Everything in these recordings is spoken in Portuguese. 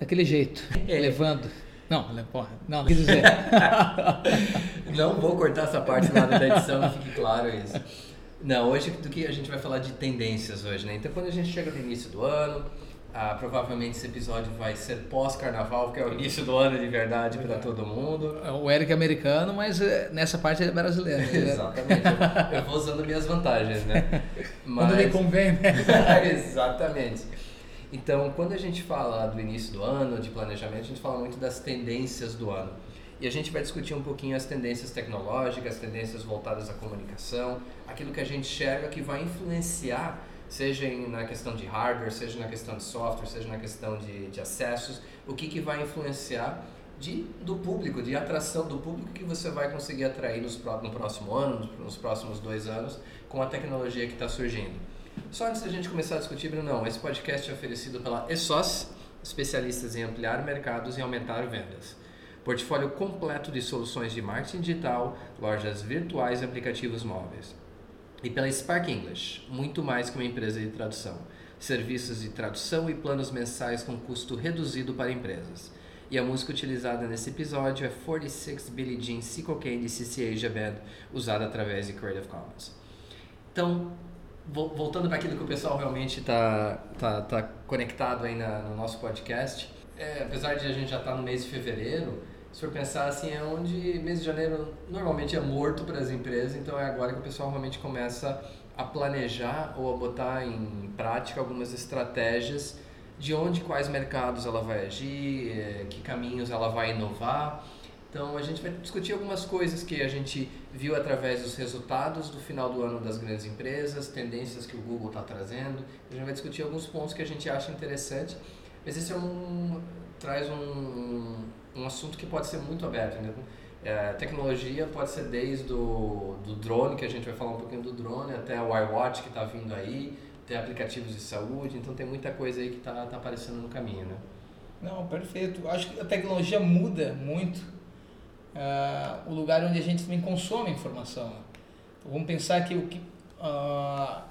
Daquele jeito, É. levando. Não, porra, não, quer dizer. Não vou cortar essa parte lá da edição, fique claro isso. Não, hoje do que a gente vai falar de tendências hoje, né? Então quando a gente chega no início do ano, ah, provavelmente esse episódio vai ser pós-carnaval, porque é o início do ano de verdade para todo mundo. o Eric é americano, mas eh, nessa parte ele é brasileiro. Ele é- Exatamente. Eu, eu vou usando minhas vantagens, né? Quando lhe convém, né? Exatamente. Então, quando a gente fala do início do ano, de planejamento, a gente fala muito das tendências do ano. E a gente vai discutir um pouquinho as tendências tecnológicas, as tendências voltadas à comunicação, aquilo que a gente enxerga que vai influenciar, seja na questão de hardware, seja na questão de software, seja na questão de, de acessos, o que, que vai influenciar de, do público, de atração do público que você vai conseguir atrair nos, no próximo ano, nos próximos dois anos, com a tecnologia que está surgindo. Só antes da gente começar a discutir, Bruno, não, esse podcast é oferecido pela ESOS, especialistas em ampliar mercados e aumentar vendas. Portfólio completo de soluções de marketing digital, lojas virtuais e aplicativos móveis. E pela Spark English, muito mais que uma empresa de tradução. Serviços de tradução e planos mensais com custo reduzido para empresas. E a música utilizada nesse episódio é 46 Billie Jean Sequel Candy CC Asia Band, usada através de Creative Commons. Então, voltando para aquilo que o pessoal realmente está tá, tá conectado aí na, no nosso podcast, é, apesar de a gente já estar no mês de fevereiro, se for pensar assim, é onde mês de janeiro normalmente é morto para as empresas, então é agora que o pessoal realmente começa a planejar ou a botar em prática algumas estratégias de onde, quais mercados ela vai agir, eh, que caminhos ela vai inovar. Então a gente vai discutir algumas coisas que a gente viu através dos resultados do final do ano das grandes empresas, tendências que o Google está trazendo. A gente vai discutir alguns pontos que a gente acha interessante, mas esse é um traz um, um assunto que pode ser muito aberto. Né? É, tecnologia pode ser desde do, do drone, que a gente vai falar um pouquinho do drone, até o iWatch que está vindo aí, até aplicativos de saúde, então tem muita coisa aí que está tá aparecendo no caminho, né? Não, perfeito. Acho que a tecnologia muda muito ah, o lugar onde a gente também consome informação. né? Então, vamos pensar que o que ah,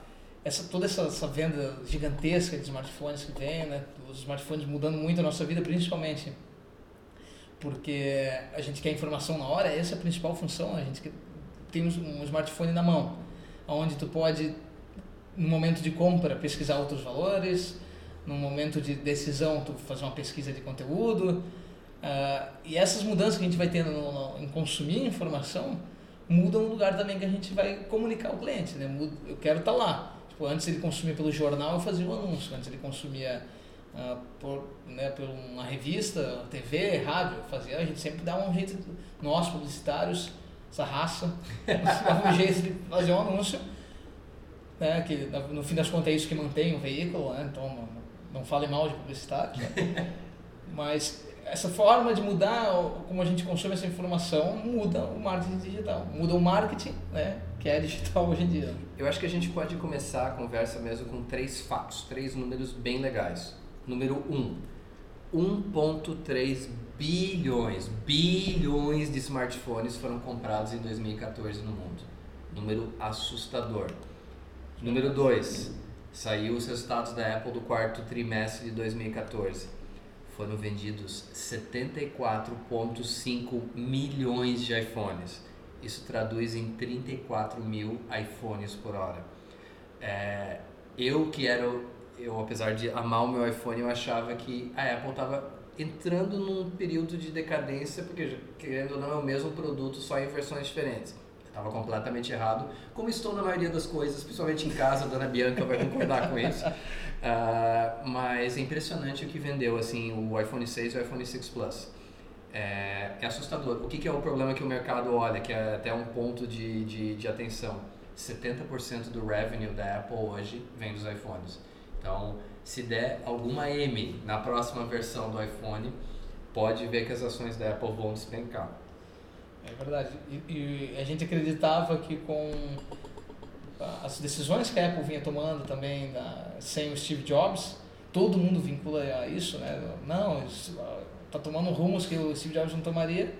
essa toda essa, essa venda gigantesca de smartphones que vem, né? Os smartphones mudando muito a nossa vida, principalmente porque a gente quer informação na hora. Essa é a principal função. A gente quer- tem um smartphone na mão, onde tu pode no momento de compra pesquisar outros valores, no momento de decisão tu fazer uma pesquisa de conteúdo. Ah, e essas mudanças que a gente vai tendo no- no- em consumir informação mudam o lugar também que a gente vai comunicar ao cliente. Né? Muda- Eu quero estar lá. Tipo, antes ele consumia pelo jornal, eu fazia um anúncio. Antes ele consumia ah, por, né, por uma revista, TV, rádio, fazia. A gente sempre dá um jeito, nós publicitários, essa raça, dá um jeito de fazer um anúncio né, que no fim das contas é isso que mantém o veículo, né, então não, não fale mal de publicidade, né? mas essa forma de mudar como a gente consome essa informação muda o marketing digital, muda o marketing, né, que é digital hoje em dia. Eu acho que a gente pode começar a conversa mesmo com três fatos, três números bem legais. Número 1, 1.3 bilhões, bilhões de smartphones foram comprados em 2014 no mundo. Número assustador. Número 2, saiu os resultados da Apple do quarto trimestre de 2014. Foram vendidos 74,5 milhões de iPhones. Isso traduz em 34 mil iPhones por hora. É, eu que era, eu apesar de amar o meu iPhone, eu achava que a Apple estava entrando num período de decadência, porque querendo ou não é o mesmo produto, só em versões diferentes. Estava completamente errado, como estou na maioria das coisas, principalmente em casa, a dona Bianca vai concordar com isso. Ah, mas é impressionante o que vendeu assim o iPhone 6 e o iPhone 6 Plus. É, é assustador. O que, que é o problema que o mercado olha, que é até um ponto de, de, de atenção? 70% do revenue da Apple hoje vem dos iPhones. Então, se der alguma M na próxima versão do iPhone, pode ver que as ações da Apple vão despencar. É verdade. E, e, a gente acreditava que com as decisões que a Apple vinha tomando também sem o Steve Jobs, todo mundo vincula a isso, né? Não, está tomando rumos que o Steve Jobs não tomaria.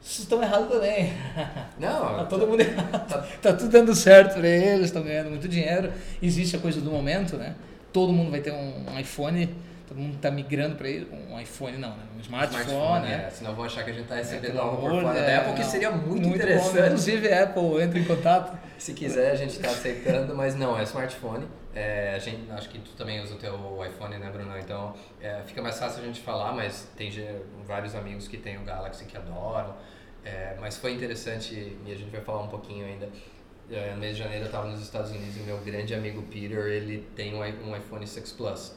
Vocês estão errados também. Não. tá todo mundo errado. Tá, tá tudo dando certo para eles, estão ganhando muito dinheiro. Existe a coisa do momento, né? Todo mundo vai ter um, um iPhone todo mundo está migrando para um iPhone, não, né? um smartphone, smartphone né? É, senão vão achar que a gente está recebendo é, algo por fora é, da Apple, que seria muito, muito interessante. Bom. Inclusive, a Apple entra em contato. Se quiser, a gente está aceitando, mas não, é smartphone. É, a gente, acho que tu também usa o teu iPhone, né, Bruno? Então, é, fica mais fácil a gente falar, mas tem vários amigos que têm o Galaxy que adoram. É, mas foi interessante, e a gente vai falar um pouquinho ainda. É, no mês de janeiro eu estava nos Estados Unidos e o meu grande amigo Peter, ele tem um iPhone 6 Plus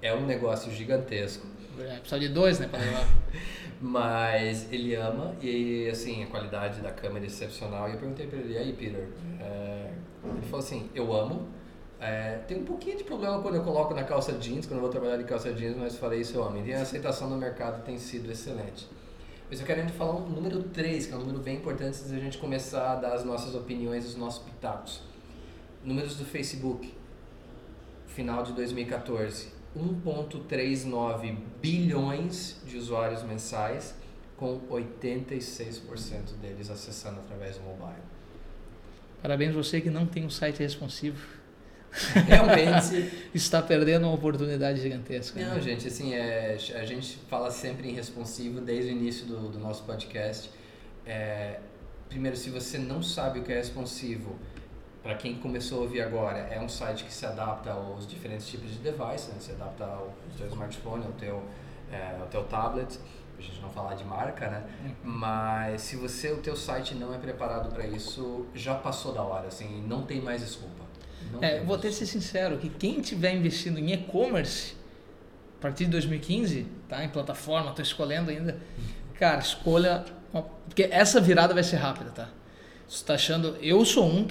é um negócio gigantesco. É, precisa de dois, né, para levar. Mas ele ama e, assim, a qualidade da câmera é excepcional. E eu perguntei para ele, e aí, Peter? É... Ele falou assim, eu amo. É... tem um pouquinho de problema quando eu coloco na calça jeans, quando eu vou trabalhar de calça jeans, mas falei isso eu amo. E a aceitação no mercado tem sido excelente. Mas eu quero falar um número 3, que é um número bem importante antes da gente começar a dar as nossas opiniões, os nossos pitacos. Números do Facebook, final de 2014 1,39 bilhões de usuários mensais, com 86% deles acessando através do mobile. Parabéns você que não tem um site responsivo. Realmente. Está perdendo uma oportunidade gigantesca. Não, né? gente, assim, é, a gente fala sempre em responsivo desde o início do, do nosso podcast. É, primeiro, se você não sabe o que é responsivo, para quem começou a ouvir agora, é um site que se adapta aos diferentes tipos de device, né? se adapta ao teu smartphone, ao teu, é, ao teu tablet, a gente não falar de marca, né? Uhum. Mas se você o teu site não é preparado para isso, já passou da hora, assim, não tem mais desculpa. Não é, vou ter que ser sincero, que quem tiver investindo em e-commerce a partir de 2015, tá? Em plataforma, estou escolhendo ainda, cara, escolha, porque essa virada vai ser rápida, tá? Você está achando, eu sou um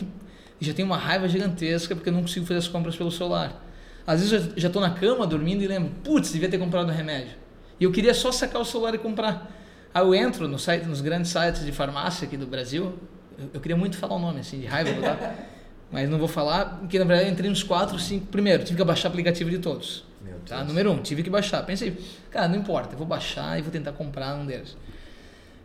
e já tenho uma raiva gigantesca porque eu não consigo fazer as compras pelo celular. Às vezes eu já estou na cama dormindo e lembro, putz, devia ter comprado um remédio. E eu queria só sacar o celular e comprar. Aí eu entro no site, nos grandes sites de farmácia aqui do Brasil. Eu, eu queria muito falar o nome, assim, de raiva, tá? mas não vou falar, porque na verdade eu entrei nos 4, 5. Primeiro, tive que baixar o aplicativo de todos. Tá? Número 1, um, tive que baixar. Pensei, cara, não importa, eu vou baixar e vou tentar comprar um deles.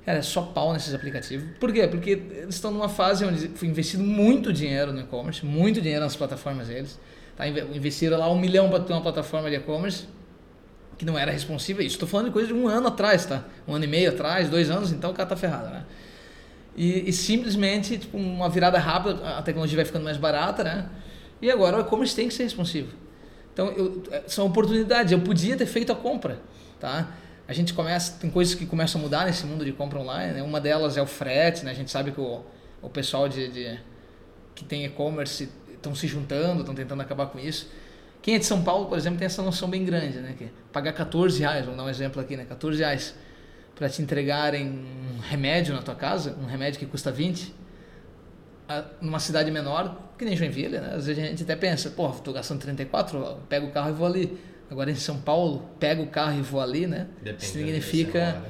Cara, é só pau nesses aplicativos. Por quê? Porque eles estão numa fase onde foi investido muito dinheiro no e-commerce, muito dinheiro nas plataformas deles. Tá? Investiram lá um milhão para ter uma plataforma de e-commerce que não era responsiva. Isso estou falando de coisa de um ano atrás, tá? Um ano e meio atrás, dois anos, então o cara tá ferrado, né? E, e simplesmente, tipo, uma virada rápida, a tecnologia vai ficando mais barata, né? E agora o e-commerce tem que ser responsivo. Então, eu, são oportunidades. Eu podia ter feito a compra, tá? A gente começa, tem coisas que começam a mudar nesse mundo de compra online. Né? Uma delas é o frete, né? A gente sabe que o, o pessoal de, de que tem e-commerce estão se juntando, estão tentando acabar com isso. Quem é de São Paulo, por exemplo, tem essa noção bem grande, né? Que pagar 14 reais, vamos dar um exemplo aqui, né? 14 reais para te entregarem um remédio na tua casa, um remédio que custa 20, numa cidade menor, que nem Joinville, né? Às vezes a gente até pensa, pô, estou gastando 34, pego o carro e vou ali. Agora em São Paulo, pega o carro e voa ali, né? Depende significa, né?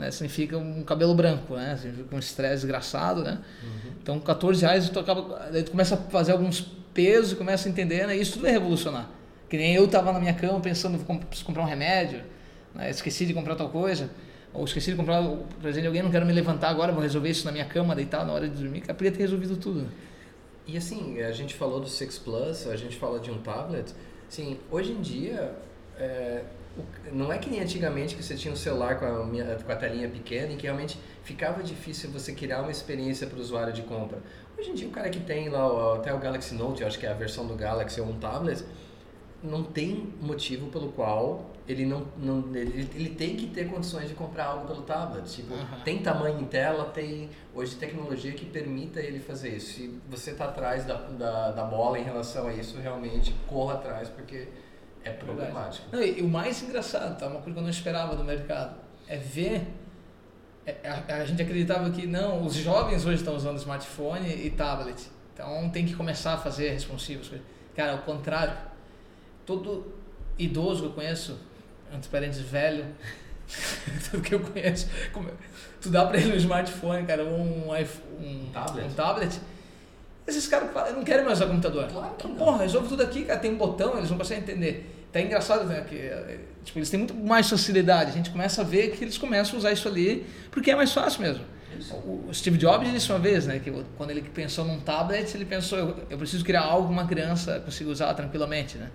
né? Significa um cabelo branco, né? Significa um estresse desgraçado, né? Uhum. Então, 14 reais tu acaba, daí tu começa a fazer alguns pesos, começa a entender, né? Isso tudo é revolucionar. Que nem eu estava na minha cama pensando, preciso comprar um remédio, né? esqueci de comprar tal coisa, ou esqueci de comprar o presente de alguém, não quero me levantar agora, vou resolver isso na minha cama, deitar na hora de dormir. Eu podia ter resolvido tudo. E assim, a gente falou do Six Plus, a gente fala de um tablet, Sim, hoje em dia, é, não é que nem antigamente que você tinha um celular com a, minha, com a telinha pequena e que realmente ficava difícil você criar uma experiência para o usuário de compra. Hoje em dia, o cara que tem lá até o Galaxy Note, eu acho que é a versão do Galaxy ou um tablet, não tem motivo pelo qual ele não, não ele, ele tem que ter condições de comprar algo pelo tablet. Tipo, uhum. tem tamanho em tela, tem hoje tecnologia que permita ele fazer isso. Se você está atrás da, da, da, bola em relação a isso, realmente corra atrás, porque é problemático. Não, e, e, o mais engraçado, tá? uma coisa que eu não esperava do mercado, é ver. É, a, a gente acreditava que não, os jovens hoje estão usando smartphone e tablet. Então tem que começar a fazer responsivos. Cara, ao contrário todo idoso que eu conheço, entre parentes velho, Tudo que eu conheço. Tu dá pra ele um smartphone, cara, um, um, um tablet. Um tablet esses caras não querem mais usar computador. Claro que não. Porra, resolve tudo aqui, cara, tem um botão, eles não conseguem entender. Tá engraçado, né? Que, tipo, eles têm muito mais facilidade. A gente começa a ver que eles começam a usar isso ali porque é mais fácil mesmo. O Steve Jobs disse uma vez, né, que quando ele pensou num tablet, ele pensou, eu, eu preciso criar algo que uma criança consiga usar tranquilamente, né?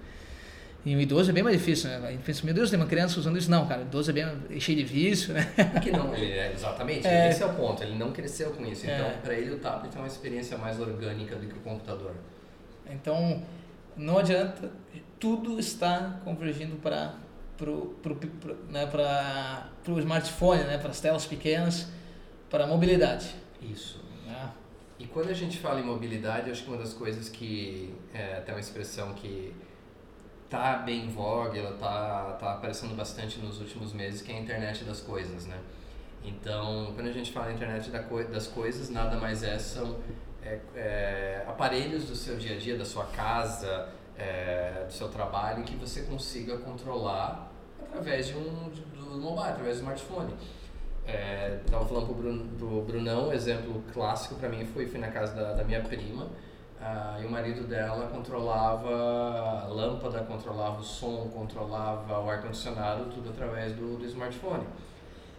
E o idoso é bem mais difícil, né? A gente pensa, meu Deus, tem uma criança usando isso. Não, cara, o idoso é bem cheio de vício, né? Porque não, ele é, exatamente, é. esse é o ponto. Ele não cresceu com isso. Então, é. para ele, o tablet é uma experiência mais orgânica do que o computador. Então, não adianta, tudo está convergindo para pro, pro, pro, né, para o smartphone, né, para as telas pequenas, para a mobilidade. Isso. É. E quando a gente fala em mobilidade, acho que uma das coisas que é até uma expressão que tá bem em vogue, ela tá, tá aparecendo bastante nos últimos meses, que é a internet das coisas, né? Então, quando a gente fala internet das coisas, nada mais é são é, é, aparelhos do seu dia a dia, da sua casa, é, do seu trabalho, que você consiga controlar através de um do mobile, através do smartphone. Estava é, falando para o Brunão, exemplo clássico para mim foi, fui na casa da, da minha prima, ah, e o marido dela controlava a lâmpada, controlava o som, controlava o ar-condicionado, tudo através do, do smartphone.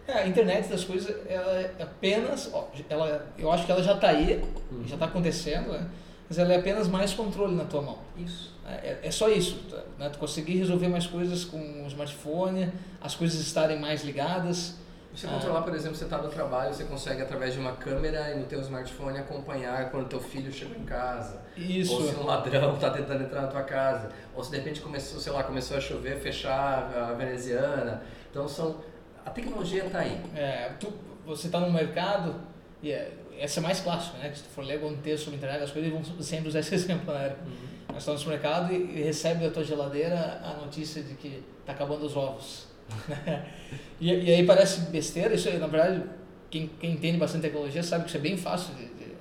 É, a internet das coisas, ela é apenas, ela, eu acho que ela já está aí, uhum. já está acontecendo, né? mas ela é apenas mais controle na tua mão. Isso. É, é só isso, tá? né? tu conseguir resolver mais coisas com o smartphone, as coisas estarem mais ligadas, você controlar, por exemplo, você está no trabalho, você consegue através de uma câmera e no teu smartphone acompanhar quando teu filho chegou em casa. Isso. Ou se um ladrão está tentando entrar na tua casa. Ou se de repente começou, sei lá, começou a chover, fechar a veneziana. Então são a tecnologia está aí. É, tu, você está no mercado e é, essa é mais clássica, né? Que se tu for ler algum texto sobre internet, as coisas vão sempre usar esse exemplo, né? Uhum. Nós estamos no mercado e, e recebe da tua geladeira a notícia de que está acabando os ovos. e, e, aí parece besteira, isso na verdade, quem, quem entende bastante tecnologia sabe que isso é bem fácil de, de,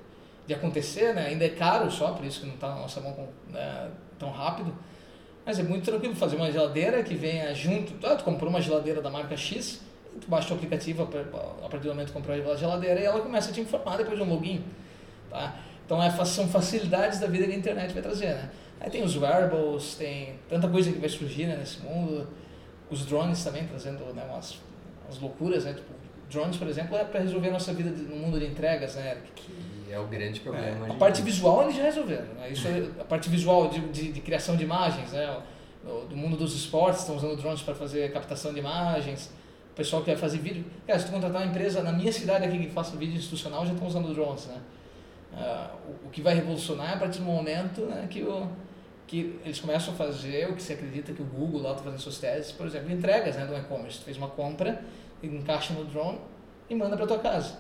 de acontecer, né? Ainda é caro só, por isso que não está na nossa mão com, né, tão rápido. Mas é muito tranquilo fazer uma geladeira que venha junto. Ah, tu comprou uma geladeira da marca X, tu baixa o aplicativo a partir do momento que comprou a geladeira e ela começa a te informar depois de um login. Tá? Então é, são facilidades da vida que a internet vai trazer. Né? Aí tem os wearables, tem tanta coisa que vai surgir né, nesse mundo os drones também trazendo né, umas, umas loucuras, né? Tipo, drones, por exemplo, é para resolver a nossa vida no mundo de entregas, né? Que é o grande problema. É, a parte visual eles já resolveram. Né? Isso é, a parte visual de, de, de, criação de imagens, né? Do mundo dos esportes, estão usando drones para fazer captação de imagens. O pessoal que vai fazer vídeo. Cara, se tu contratar uma empresa na minha cidade aqui que faça vídeo institucional, já estão usando drones, né? Uh, o, o, que vai revolucionar é a partir do momento né, que o que eles começam a fazer o que se acredita que o Google lá está fazendo suas teses, por exemplo, entregas né, do e-commerce. Tu fez uma compra, encaixa no drone e manda para tua casa.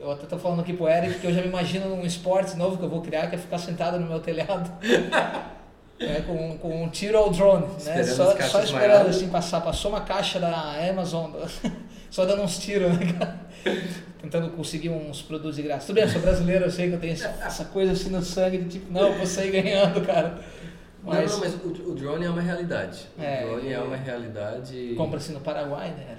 Eu até estou falando aqui pro Eric que eu já me imagino num esporte novo que eu vou criar, que é ficar sentado no meu telhado. É, com, com um tiro ao drone, né? Só, só esperando maiores. assim passar. Passou uma caixa da Amazon, só dando uns tiros, né, cara? Tentando conseguir uns produtos de graça. Tudo bem, eu sou brasileiro, eu sei que eu tenho essa coisa assim no sangue de tipo, não, eu vou sair ganhando, cara. Mas, não, não, mas o, o, drone é uma realidade. É, o drone é uma realidade. Compra-se no Paraguai, né?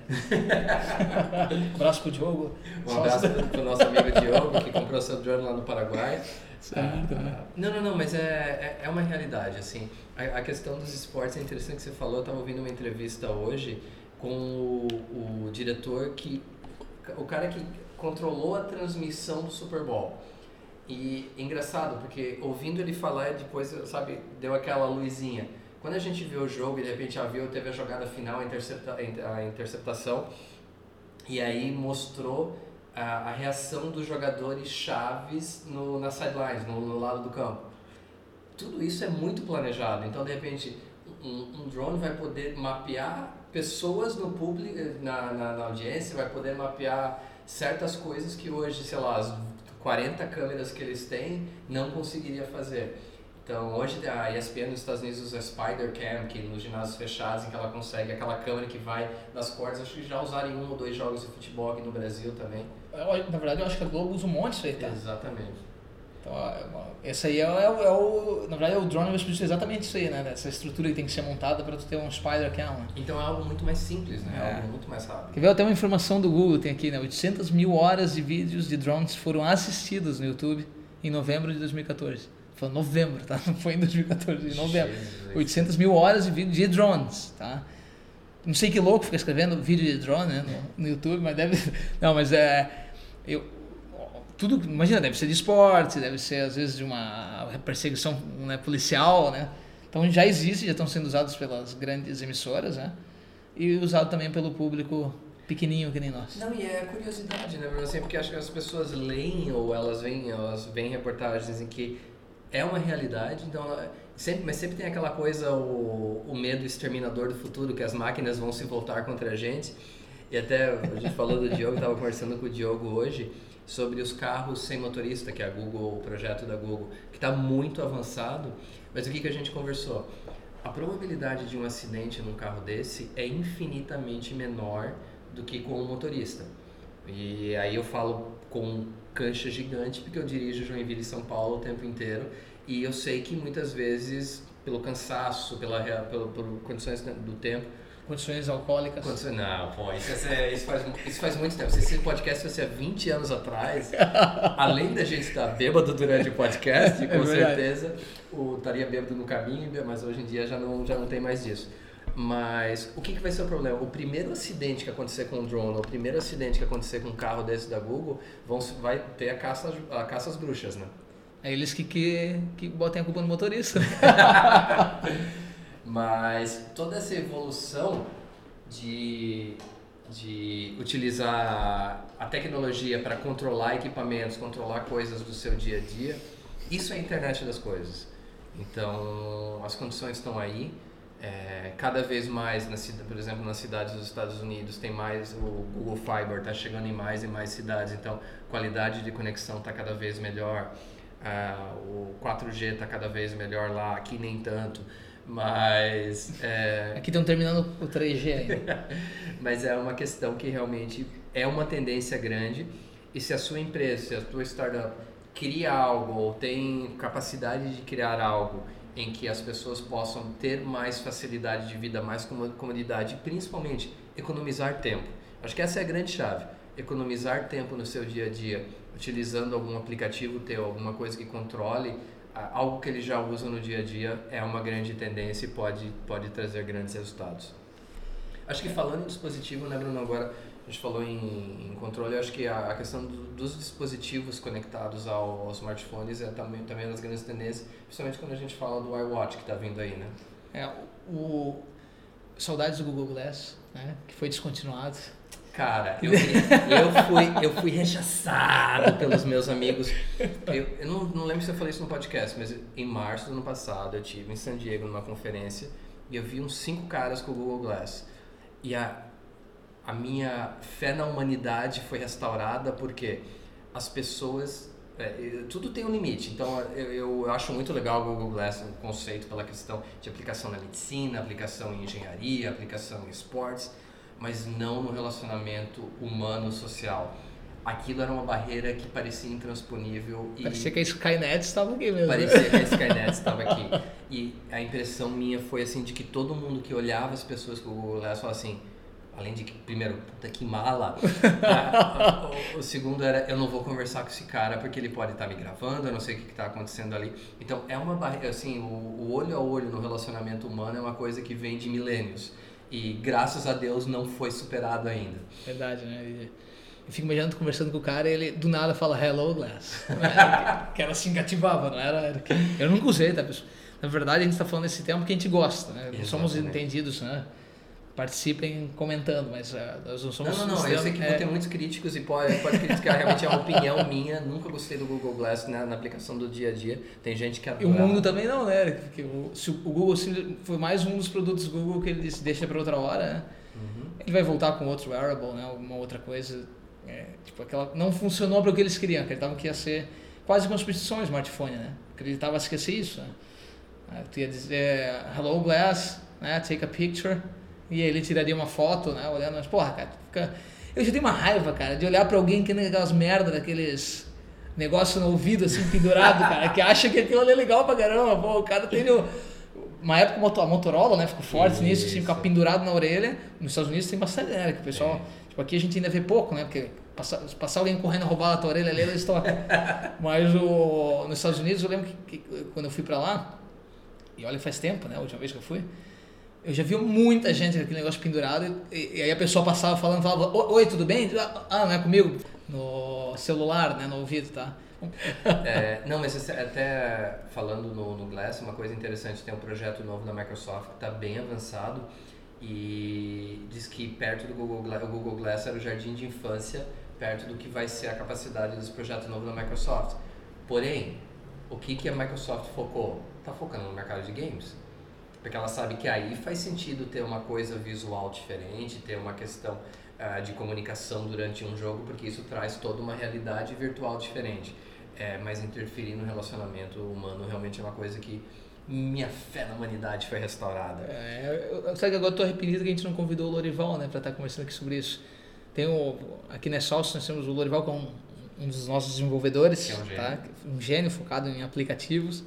um abraço pro Diogo. Um abraço pro nosso amigo Diogo, que comprou seu drone lá no Paraguai. Certo, né? Ah, não, não, não, mas é, é, é uma realidade, assim. A, a, questão dos esportes é interessante que você falou. Eu estava ouvindo uma entrevista hoje com o, o diretor que... O cara que controlou a transmissão do Super Bowl. E engraçado, porque ouvindo ele falar, depois, sabe, deu aquela luzinha. Quando a gente viu o jogo e de repente a viu, teve a jogada final, a, intercepta, a interceptação, e aí mostrou a, a reação dos jogadores chaves no, nas sidelines, no, no, lado do campo. Tudo isso é muito planejado, então de repente um, um drone vai poder mapear pessoas no público, na, na, na audiência, vai poder mapear certas coisas que hoje, sei lá, as 40 câmeras que eles têm não conseguiria fazer. Então, hoje a ESPN nos Estados Unidos usa Spider Cam, que nos ginásios fechados, em que ela consegue aquela câmera que vai das cordas. Acho que já usaram em um ou dois jogos de futebol aqui no Brasil também. Eu, na verdade, eu acho que a Globo usa um monte disso aí, tá? Exatamente. Então, esse aí é, é, é, o. Na verdade, o drone vai explicar exatamente isso aí, né? Essa estrutura que tem que ser montada para tu ter um spider cam. Né? Então é algo muito mais simples, né? É, é algo muito mais rápido. Quer ver até uma informação do Google, tem aqui, né? 800 mil horas de vídeos de drones foram assistidos no YouTube em novembro de 2014. Foi novembro, tá? Não foi em 2014, em novembro. Jesus. 800 mil horas de vídeo de drones, tá? Não sei que louco fica escrevendo vídeo de drone né, no, no YouTube, mas deve. Não, mas é. Eu, tudo, imagina, deve ser de esporte, deve ser às vezes de uma perseguição né, policial, né? Então já existe, já estão sendo usados pelas grandes emissoras, né? E usado também pelo público pequenininho que nem nós. Não, e é curiosidade, né, Assim, porque acho que as pessoas leem ou elas veem, elas veem reportagens em que é uma realidade, então sempre, mas sempre tem aquela coisa, o, o medo exterminador do futuro, que as máquinas vão se voltar contra a gente. E até a gente falou do Diogo, estava conversando com o Diogo hoje sobre os carros sem motorista, que é a Google, o projeto da Google, que está muito avançado. Mas o que, que a gente conversou? A probabilidade de um acidente num carro desse é infinitamente menor do que com um motorista. E aí eu falo com cancha gigante, porque eu dirijo Joinville e São Paulo o tempo inteiro, e eu sei que muitas vezes, pelo cansaço, pela, pelo, por condições do tempo, Condições alcoólicas. Não, pô, isso, é, isso, faz, isso faz muito tempo. Se esse podcast fosse há 20 anos atrás, além da gente estar bêbado durante o podcast, é com é certeza, o, estaria bêbado no caminho, mas hoje em dia já não, já não tem mais disso. Mas o que, que vai ser o problema? O primeiro acidente que acontecer com um drone, o primeiro acidente que acontecer com um carro desse da Google, vão, vai ter a caça, a caça às bruxas, né? É eles que, que, que botem a culpa no motorista. Mas toda essa evolução de, de utilizar a tecnologia para controlar equipamentos, controlar coisas do seu dia a dia, isso é a internet das coisas. Então, as condições estão aí. É, cada vez mais, na, por exemplo, nas cidades dos Estados Unidos, tem mais o Google Fiber, está chegando em mais e mais cidades, então qualidade de conexão está cada vez melhor. Ah, o 4G está cada vez melhor lá, aqui nem tanto. Mas. É... Aqui estão terminando o 3G ainda. Mas é uma questão que realmente é uma tendência grande. E se a sua empresa, se a sua startup cria algo ou tem capacidade de criar algo em que as pessoas possam ter mais facilidade de vida, mais comodidade principalmente economizar tempo. Acho que essa é a grande chave. Economizar tempo no seu dia a dia, utilizando algum aplicativo teu, alguma coisa que controle algo que eles já usam no dia a dia é uma grande tendência e pode, pode trazer grandes resultados. Acho que falando em dispositivo, né, Bruno, agora a gente falou em, em controle, acho que a, a questão do, dos dispositivos conectados ao, aos smartphones é também, também uma das grandes tendências, principalmente quando a gente fala do iWatch que está vindo aí, né? É, o, saudades do Google Glass, né, que foi descontinuado. Cara, eu, eu, fui, eu fui rechaçado pelos meus amigos. Eu, eu não, não, lembro se eu falei isso no podcast, mas em março do ano passado eu tive em San Diego numa conferência e eu vi uns cinco caras com o Google Glass. E a, a minha fé na humanidade foi restaurada porque as pessoas. É, tudo tem um limite, então eu, eu acho muito legal o Google Glass, o conceito pela questão de aplicação na medicina, aplicação em engenharia, aplicação em esportes mas não no relacionamento humano-social. Aquilo era uma barreira que parecia intransponível. E parecia que a Skynet estava aqui mesmo. Parecia que a Skynet estava aqui. E a impressão minha foi assim de que todo mundo que olhava as pessoas com o Google Glass falava assim, além de que, primeiro, puta que mala. o, o, segundo era, eu não vou conversar com esse cara porque ele pode estar tá me gravando, eu não sei o que está acontecendo ali. Então, é uma barreira, assim, o, o olho a olho no relacionamento humano é uma coisa que vem de milênios. E graças a Deus não foi superado ainda. Verdade, né? Eu fico imaginando conversando com o cara e ele do nada fala Hello Glass. que era assim, cativava, não era? era que... Eu nunca usei, tá, pessoal? Na verdade, a gente está falando desse tema porque a gente gosta, né? Não somos entendidos, né? Participem comentando, mas uh, nós não somos... Não, não, não, eu sei que é... vão ter muitos críticos e pode, pode criticar, realmente é uma opinião minha, nunca gostei do Google Glass na, na aplicação do dia a dia, tem gente que adora. E o mundo também não, né? Porque o, se o Google foi mais um dos produtos Google que ele disse, deixa para outra hora, né? Uhum. Ele vai voltar com outro wearable, né? Alguma outra coisa, é, tipo aquela... Não funcionou para o que eles queriam, acreditavam que ia ser quase como substituição smartphone, né? Acreditava esquecer isso, né? Tu ia dizer, hello Glass, né? Take a picture e aí ele tiraria uma foto, né? Olhando, mas porra, cara, fica... eu já tenho uma raiva, cara, de olhar pra alguém que nem aquelas merda daqueles negócio no ouvido, assim, pendurado, cara, que acha que aquilo ali é legal pra caramba. Pô, o cara tem no, uma época a Motorola, né, ficou forte Isso. nisso, assim, ficar pendurado na orelha. Nos Estados Unidos tem bastante, né, que o pessoal... É. Tipo, aqui a gente ainda vê pouco, né, porque passar, passar alguém correndo roubar a tua orelha ali, eles estão... Mas o, nos Estados Unidos, eu lembro que, que quando eu fui pra lá, e olha, faz tempo, né, a última vez que eu fui, eu já vi muita gente com aquele negócio pendurado, e, e aí a pessoa passava falando, falava, oi, tudo bem? Ah, não é comigo? No celular, né, no ouvido, tá? é, não, mas até falando no, no Glass, uma coisa interessante, tem um projeto novo da Microsoft que está bem avançado e diz que perto do Google Glass, o Google Glass era o jardim de infância, perto do que vai ser a capacidade desse projeto novo da Microsoft. Porém, o que, que a Microsoft focou? Está focando no mercado de games. Porque ela sabe que aí faz sentido ter uma coisa visual diferente, ter uma questão uh, de comunicação durante um jogo, porque isso traz toda uma realidade virtual diferente é, mas interferir no relacionamento humano realmente é uma coisa que minha fé na humanidade foi restaurada. É, eu, sabe que agora eu tô arrependido que a gente não convidou o Lorival, né, para estar tá conversando aqui sobre isso. Tem o, aqui na Salsa nós temos o Lorival com um, um dos nossos desenvolvedores, que é um gênio. Tá? um gênio focado em aplicativos.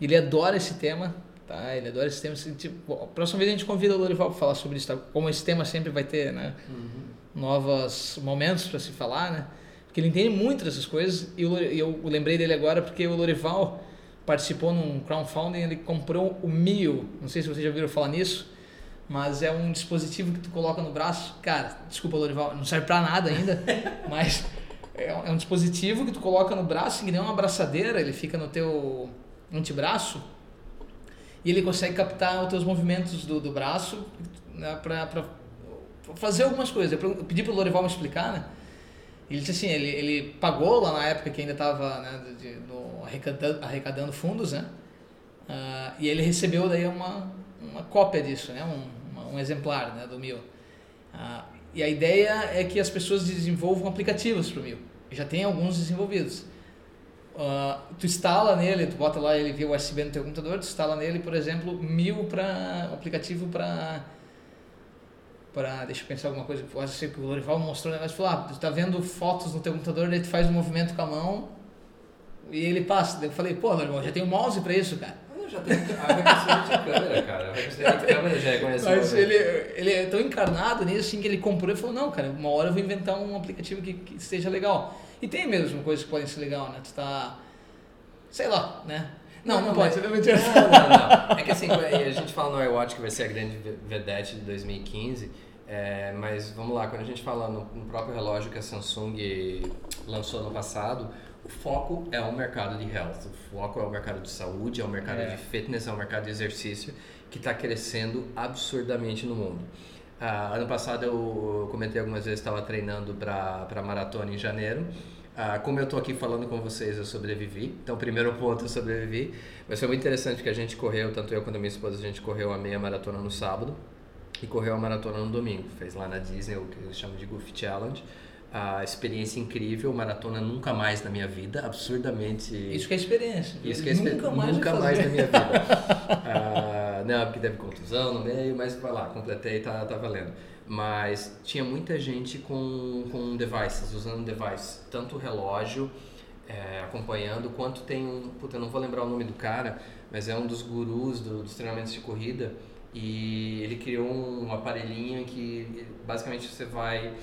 Ele adora esse tema, tá? Ele adora esse tema. Tipo, a próxima vez a gente convida o Lorival para falar sobre isso, tá? Como esse tema sempre vai ter, né, uhum. novos momentos para se falar, né? Porque ele entende muito dessas coisas e eu, eu lembrei dele agora porque o Lorival participou num crowdfunding, ele comprou o Mio, não sei se vocês já ouviram falar nisso, mas é um dispositivo que tu coloca no braço, cara, desculpa Lorival, não serve para nada ainda, mas é, é um dispositivo que tu coloca no braço, que nem uma abraçadeira, ele fica no teu antebraço e ele consegue captar os teus movimentos do, do braço né, para fazer algumas coisas. Eu pedi para o Lorival me explicar, né? Ele disse assim, ele, ele pagou lá na época que ainda estava né, arrecadando, arrecadando fundos, né? Uh, e ele recebeu daí uma, uma cópia disso, né? Um, uma, um exemplar né, do Mil. Uh, e a ideia é que as pessoas desenvolvam aplicativos para o Mil. Já tem alguns desenvolvidos. Uh, tu instala nele, tu bota lá ele via USB no teu computador, tu instala nele, por exemplo, Mil para aplicativo para para deixa eu pensar alguma coisa pode ser que o Lorival mostrou né? mas falou ah tu tá vendo fotos no teu computador ele faz um movimento com a mão e ele passa eu falei pô Lorival já tem um mouse para isso cara já tem a reconhecimento de câmera cara. A reconhecimento de câmera já reconhece mas ele ele é tão encarnado nisso assim que ele comprou e falou não cara uma hora eu vou inventar um aplicativo que, que esteja legal. E tem mesmo coisas que podem ser legal né? Tu tá sei lá né? Não, não, não pode, não, não, não. É que assim, a gente fala no iWatch que vai ser a grande vedete de 2015, é, mas vamos lá, quando a gente fala no, no, próprio relógio que a Samsung lançou no passado, o foco é o mercado de health, o foco é o mercado de saúde, é o mercado é. de fitness, é o mercado de exercício que está crescendo absurdamente no mundo. Ah, ano passado eu comentei algumas vezes, estava treinando para maratona em janeiro. Ah, como eu estou aqui falando com vocês, eu sobrevivi. Então, primeiro ponto, eu sobrevivi. Mas foi muito interessante que a gente correu, tanto eu quanto a minha esposa, a gente correu a meia maratona no sábado e correu a maratona no domingo. Fez lá na Disney o que eles chamam de Goofy Challenge. A experiência incrível, maratona nunca mais na minha vida, absurdamente. Isso que é experiência. Isso que é experiência. Nunca mais, nunca mais na minha vida. ah, não, porque teve contusão no meio, mas vai lá, completei, tá, tá valendo mas tinha muita gente com, com devices, usando device, tanto o relógio é, acompanhando, quanto tem um, puta, eu não vou lembrar o nome do cara, mas é um dos gurus do, dos treinamentos de corrida e ele criou um aparelhinho que basicamente você vai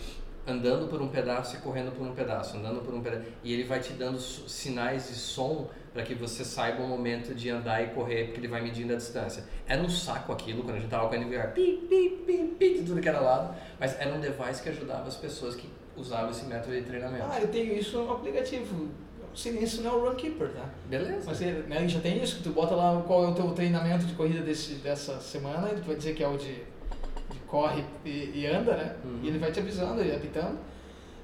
andando por um pedaço e correndo por um pedaço, andando por um pedaço, e ele vai te dando sinais de som para que você saiba o momento de andar e correr, porque ele vai medindo a distância. Era um saco aquilo, quando a gente tava com ele, pi, pi, pi, pi, de tudo que era lado, mas era um device que ajudava as pessoas que usavam esse método de treinamento. Ah, eu tenho isso no aplicativo. Isso não é o Runkeeper, tá? Beleza. Mas né, já tem isso, que tu bota lá qual é o teu treinamento de corrida desse, dessa semana, e tu vai dizer que é o de corre e, e anda, né? Uhum. E ele vai te avisando e apitando.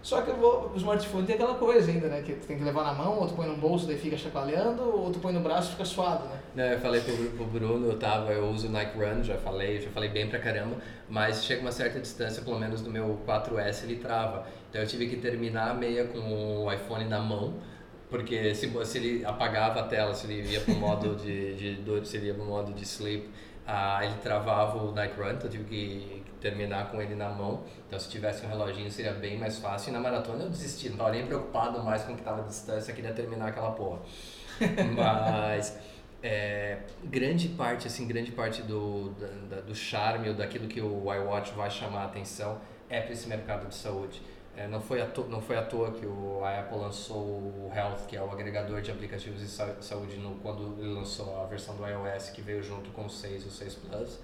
Só que o smartphone tem aquela coisa ainda, né? Que tu tem que levar na mão, ou tu põe no bolso, daí fica chacoalhando, ou tu põe no braço e fica suado, né? Não, eu falei pro, pro Bruno, eu tava, eu uso o Nike Run, já falei, já falei bem pra caramba, mas chega uma certa distância, pelo menos no meu 4S ele trava. Então eu tive que terminar a meia com o iPhone na mão, porque se, se ele apagava a tela, se ele ia pro modo de, de, de se ele ia pro modo de sleep, Ah, ele travava o Nike Run, então eu tive que terminar com ele na mão. Então se tivesse um reloginho seria bem mais fácil. E na maratona eu desisti, não estava nem preocupado mais com o que estava a distância, queria terminar aquela porra. Mas é, grande parte, assim, grande parte do, da, do charme ou daquilo que o iWatch vai chamar a atenção é para esse mercado de saúde. É, não, foi à toa, não foi à toa que o, a Apple lançou o Health, que é o agregador de aplicativos de saúde, no, quando ele lançou a versão do iOS, que veio junto com o 6 e o 6 Plus.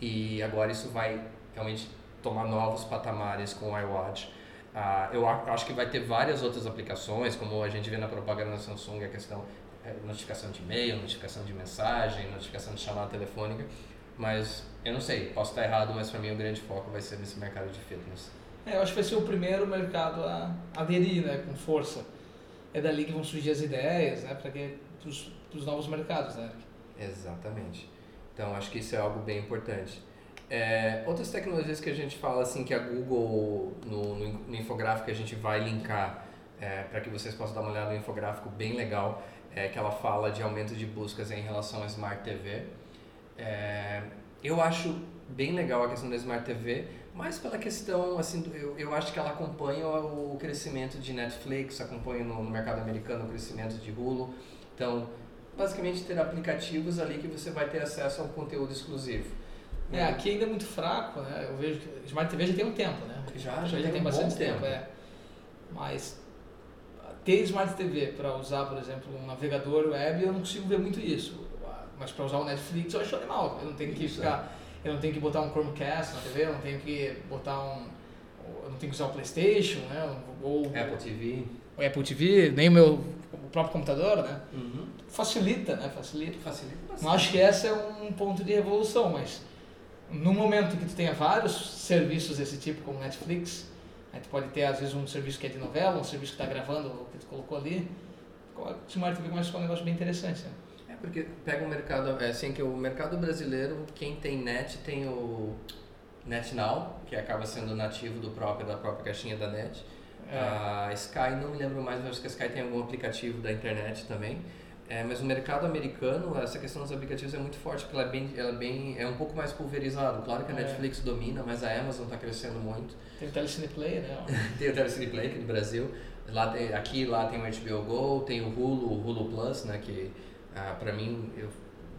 E agora isso vai realmente tomar novos patamares com o iWatch. Ah, eu acho que vai ter várias outras aplicações, como a gente vê na propaganda da Samsung, a questão é, notificação de e-mail, notificação de mensagem, notificação de chamada telefônica, mas eu não sei, posso estar errado, mas para mim o grande foco vai ser nesse mercado de fitness. É, eu acho que vai ser o primeiro mercado a aderir né, com força. É dali que vão surgir as ideias né, para os novos mercados. Né? Exatamente. Então acho que isso é algo bem importante. É, outras tecnologias que a gente fala assim que a Google no, no, no infográfico a gente vai linkar é, para que vocês possam dar uma olhada no infográfico bem legal é, que ela fala de aumento de buscas em relação à Smart TV. É, eu acho bem legal a questão da Smart TV, mas pela questão, assim, eu, eu acho que ela acompanha o crescimento de Netflix, acompanha no, no mercado americano o crescimento de Hulu. Então, basicamente ter aplicativos ali que você vai ter acesso a um conteúdo exclusivo. É, aqui ainda é muito fraco, né? Eu vejo que Smart TV já tem um tempo, né? Já, já, já tem, tem um bastante tempo. tempo. é. Mas ter Smart TV para usar, por exemplo, um navegador web, eu não consigo ver muito isso. Mas para usar o Netflix eu acho animal. Eu não tenho que isso, ficar, é. eu não tenho que botar um Chromecast na TV, eu não tenho que botar um, eu não tenho que usar o PlayStation, né? Ou Apple TV. O Apple TV, nem o meu o próprio computador, né? Uhum. Facilita, né? Facilita. Facilita bastante. Não acho que esse é um ponto de revolução, mas no momento que tu tenha vários serviços desse tipo, como Netflix, Aí tu pode ter, às vezes, um serviço que é de novela, um serviço que está gravando o que tu colocou ali. O Smart TV começa a ficar um negócio bem interessante, né? É, porque pega o mercado, é assim que o mercado brasileiro, quem tem net tem o NetNow, que acaba sendo nativo do próprio, da própria caixinha da net. É. A Sky, não me lembro mais, mas acho que a Sky tem algum aplicativo da internet também. É, mas o mercado americano, essa questão dos aplicativos é muito forte, porque ela é, bem, ela é, bem, é um pouco mais pulverizado. Claro que a é. Netflix domina, mas a Amazon está crescendo muito. Tem o Telecine Play, né? tem o Telecine Play aqui no Brasil. Lá tem, aqui lá tem o HBO Go, tem o Hulu, o Hulu Plus, né? Que ah, para mim eu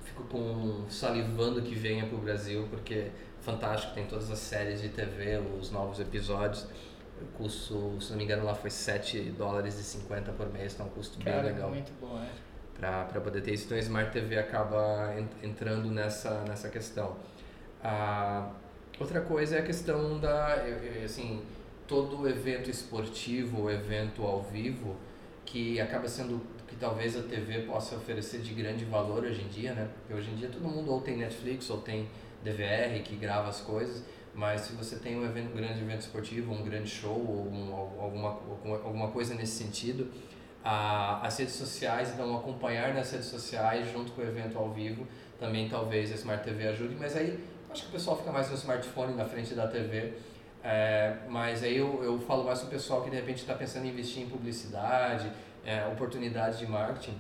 fico com salivando que venha para o Brasil, porque é fantástico, tem todas as séries de TV, os novos episódios. O custo, se não me engano, lá foi 7 dólares e 50 por mês, então é um custo Cara, bem legal. muito bom, é para poder ter isso. Então, a Smart TV acaba entrando nessa, nessa questão. Ah, outra coisa é a questão da, assim, todo evento esportivo, evento ao vivo, que acaba sendo que talvez a TV possa oferecer de grande valor hoje em dia, né? Porque hoje em dia todo mundo ou tem Netflix ou tem DVR que grava as coisas, mas se você tem um, evento, um grande evento esportivo, um grande show ou um, alguma, alguma coisa nesse sentido, a, as redes sociais, então acompanhar nas redes sociais junto com o evento ao vivo, também talvez a Smart TV ajude, mas aí acho que o pessoal fica mais no smartphone na frente da TV, é, mas aí eu, eu falo mais com o pessoal que de repente está pensando em investir em publicidade, é, oportunidades de marketing,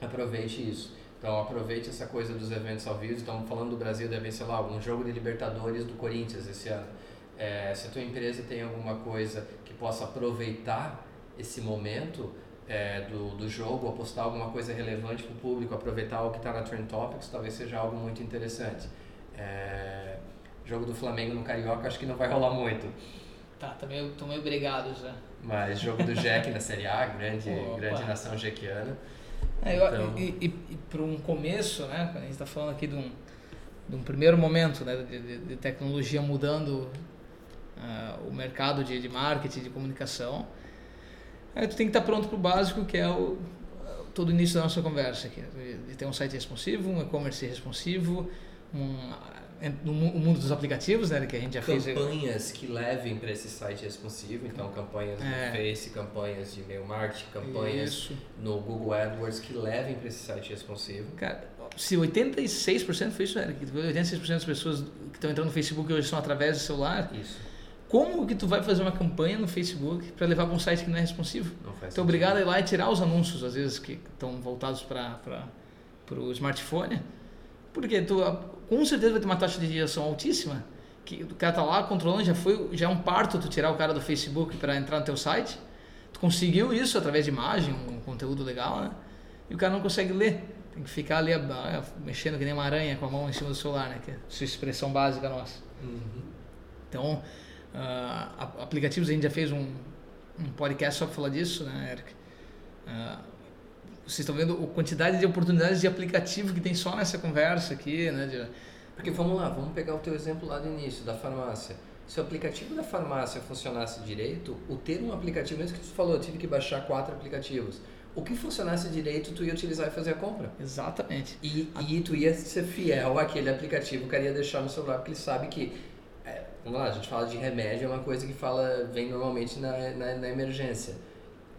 aproveite isso. Então aproveite essa coisa dos eventos ao vivo. Estamos falando do Brasil, deve ser lá um jogo de Libertadores do Corinthians esse ano. É, se a tua empresa tem alguma coisa que possa aproveitar esse momento, é, do, do jogo, ou postar alguma coisa relevante para o público, aproveitar o que está na Trend Topics, talvez seja algo muito interessante. É, jogo do Flamengo no Carioca acho que não vai rolar muito. Tá, também estou meio obrigado já. Mas jogo do Jack na Série A, grande, grande nação jequiana. É, então... E, e, e para um começo, né, a gente está falando aqui de um, de um primeiro momento né, de, de, de tecnologia mudando uh, o mercado de, de marketing, de comunicação, Aí tu tem que estar pronto para o básico, que é o, todo o início da nossa conversa aqui. De ter um site responsivo, um e-commerce responsivo, um, no mundo dos aplicativos, né, que a gente já campanhas fez. Campanhas que levem para esse site responsivo, então campanhas é. no Face, campanhas de e-mail marketing, campanhas Isso. no Google AdWords que levem para esse site responsivo. Cara, se 86% foi isso, né, 86% das pessoas que estão entrando no Facebook hoje são através do celular. Isso como que tu vai fazer uma campanha no Facebook para levar para um site que não é responsivo? Não faz então, obrigado a ir lá e tirar os anúncios, às vezes, que estão voltados para o smartphone. Porque tu com certeza vai ter uma taxa de rejeição altíssima. Que o cara tá lá controlando, já foi já é um parto tu tirar o cara do Facebook para entrar no teu site. Tu conseguiu isso através de imagem, um conteúdo legal, né? E o cara não consegue ler. Tem que ficar ali mexendo que nem uma aranha com a mão em cima do celular, né? Que é a sua expressão básica nossa. Uhum. Então, uh, aplicativos, a gente já fez um, um podcast só para falar disso, né, Eric? Uh, vocês estão vendo a quantidade de oportunidades de aplicativo que tem só nessa conversa aqui, né? De... Porque vamos lá, vamos pegar o teu exemplo lá do início, da farmácia. Se o aplicativo da farmácia funcionasse direito, o ter um aplicativo, mesmo que tu falou, eu tive que baixar quatro aplicativos. O que funcionasse direito, tu ia utilizar e fazer a compra. Exatamente. E, e tu ia ser fiel àquele aplicativo que ia deixar no celular, porque ele sabe que é, vamos lá, a gente fala de remédio, é uma coisa que fala vem normalmente na, na, na emergência.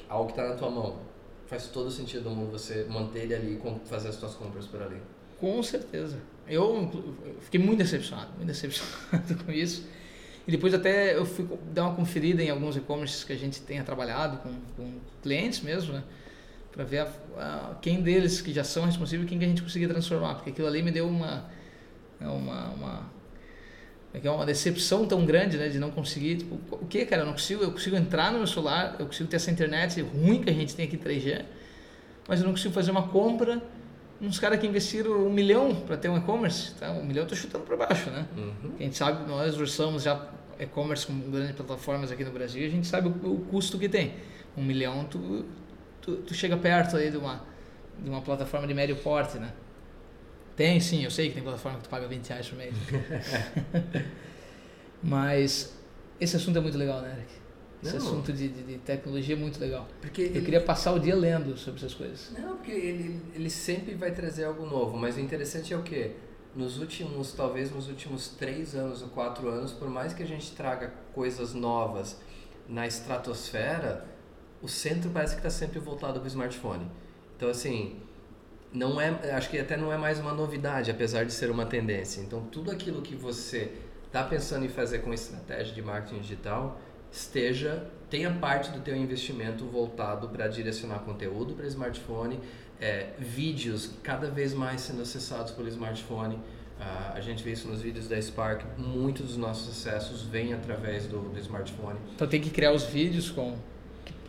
Algo que está na tua mão faz todo sentido do mundo você manter ele ali e fazer as suas compras por ali. Com certeza. Eu fiquei muito decepcionado, muito decepcionado com isso. E depois até eu fui dar uma conferida em alguns e-commerces que a gente tenha trabalhado com, com clientes mesmo, né? Para ver a, a, quem deles que já são responsáveis, quem que a gente conseguia transformar. Porque aquilo ali me deu uma, uma, uma é uma decepção tão grande, né, de não conseguir, tipo, o que, cara, eu não consigo, eu consigo entrar no meu celular, eu consigo ter essa internet ruim que a gente tem aqui 3G, mas eu não consigo fazer uma compra uns caras que investiram um milhão para ter um e-commerce, tá? um milhão eu tô chutando para baixo, né? Uhum. A gente sabe, nós usamos já e-commerce com grandes plataformas aqui no Brasil, a gente sabe o, o custo que tem. Um milhão, tu, tu, tu, chega perto aí de uma, de uma plataforma de médio porte, né? Tem sim, eu sei que tem plataforma que tu paga 20 reais por mês. Mas esse assunto é muito legal, né, Eric? Esse não. assunto de, de, de, tecnologia é muito legal. Porque eu ele... queria passar o dia lendo sobre essas coisas. Não, porque ele, ele sempre vai trazer algo novo. Mas o interessante é o quê? Nos últimos, talvez nos últimos três anos ou quatro anos, por mais que a gente traga coisas novas na estratosfera, o centro parece que está sempre voltado para o smartphone. Então, assim, não é, acho que até não é mais uma novidade, apesar de ser uma tendência. Então, tudo aquilo que você está pensando em fazer com estratégia de marketing digital, esteja tenha parte do teu investimento voltado para direcionar conteúdo para smartphone, é, vídeos cada vez mais sendo acessados pelo smartphone. Uh, a gente vê isso nos vídeos da Spark. Muitos dos nossos acessos vêm através do, do smartphone. Então tem que criar os vídeos com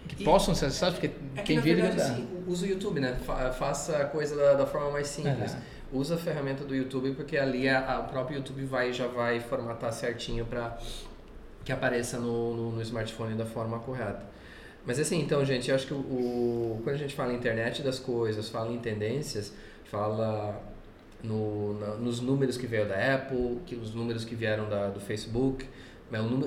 que possam ser acessados, porque é quem vive verdade, assim, usa o YouTube, né? faça a coisa da, da forma mais simples. Uhum. Usa a ferramenta do YouTube, porque ali a, a próprio YouTube vai, já vai formatar certinho para que apareça no, no, no, smartphone da forma correta. Mas assim, então, gente, eu acho que o, o, quando a gente fala em internet das coisas, fala em tendências, fala no, na, nos números que veio da Apple, que os números que vieram da, do Facebook, é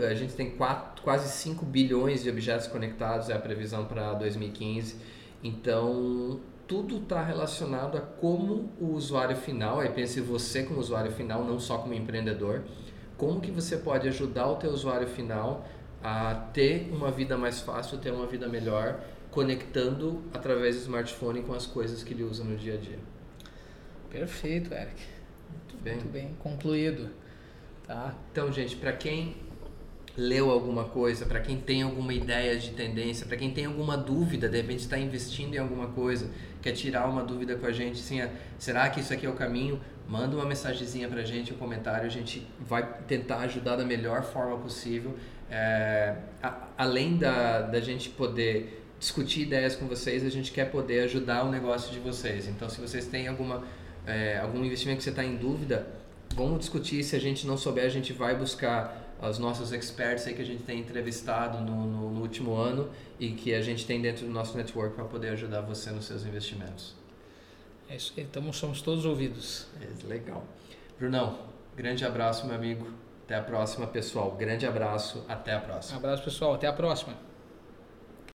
a gente tem quatro, quase 5 bilhões de objetos conectados, é a previsão para 2015. Então, tudo está relacionado a como o usuário final, aí pense você como usuário final, não só como empreendedor, como que você pode ajudar o teu usuário final a ter uma vida mais fácil, ter uma vida melhor, conectando através do smartphone com as coisas que ele usa no dia a dia. Perfeito, Eric. Muito bem. Muito bem concluído. Tá. Então, gente, para quem leu alguma coisa, para quem tem alguma ideia de tendência, para quem tem alguma dúvida, de repente está investindo em alguma coisa, quer tirar uma dúvida com a gente, assim, ah, será que isso aqui é o caminho? Manda uma mensagenzinha para a gente, um comentário, a gente vai tentar ajudar da melhor forma possível. É, a, além da, da gente poder discutir ideias com vocês, a gente quer poder ajudar o negócio de vocês. Então, se vocês têm alguma, é, algum investimento que você está em dúvida, vamos discutir. Se a gente não souber, a gente vai buscar os nossos experts aí que a gente tem entrevistado no, no, no último ano e que a gente tem dentro do nosso network para poder ajudar você nos seus investimentos. É isso aí, então somos todos ouvidos. É, legal. Brunão, grande abraço, meu amigo. Até a próxima, pessoal. Grande abraço, até a próxima. Um abraço, pessoal. Até a próxima.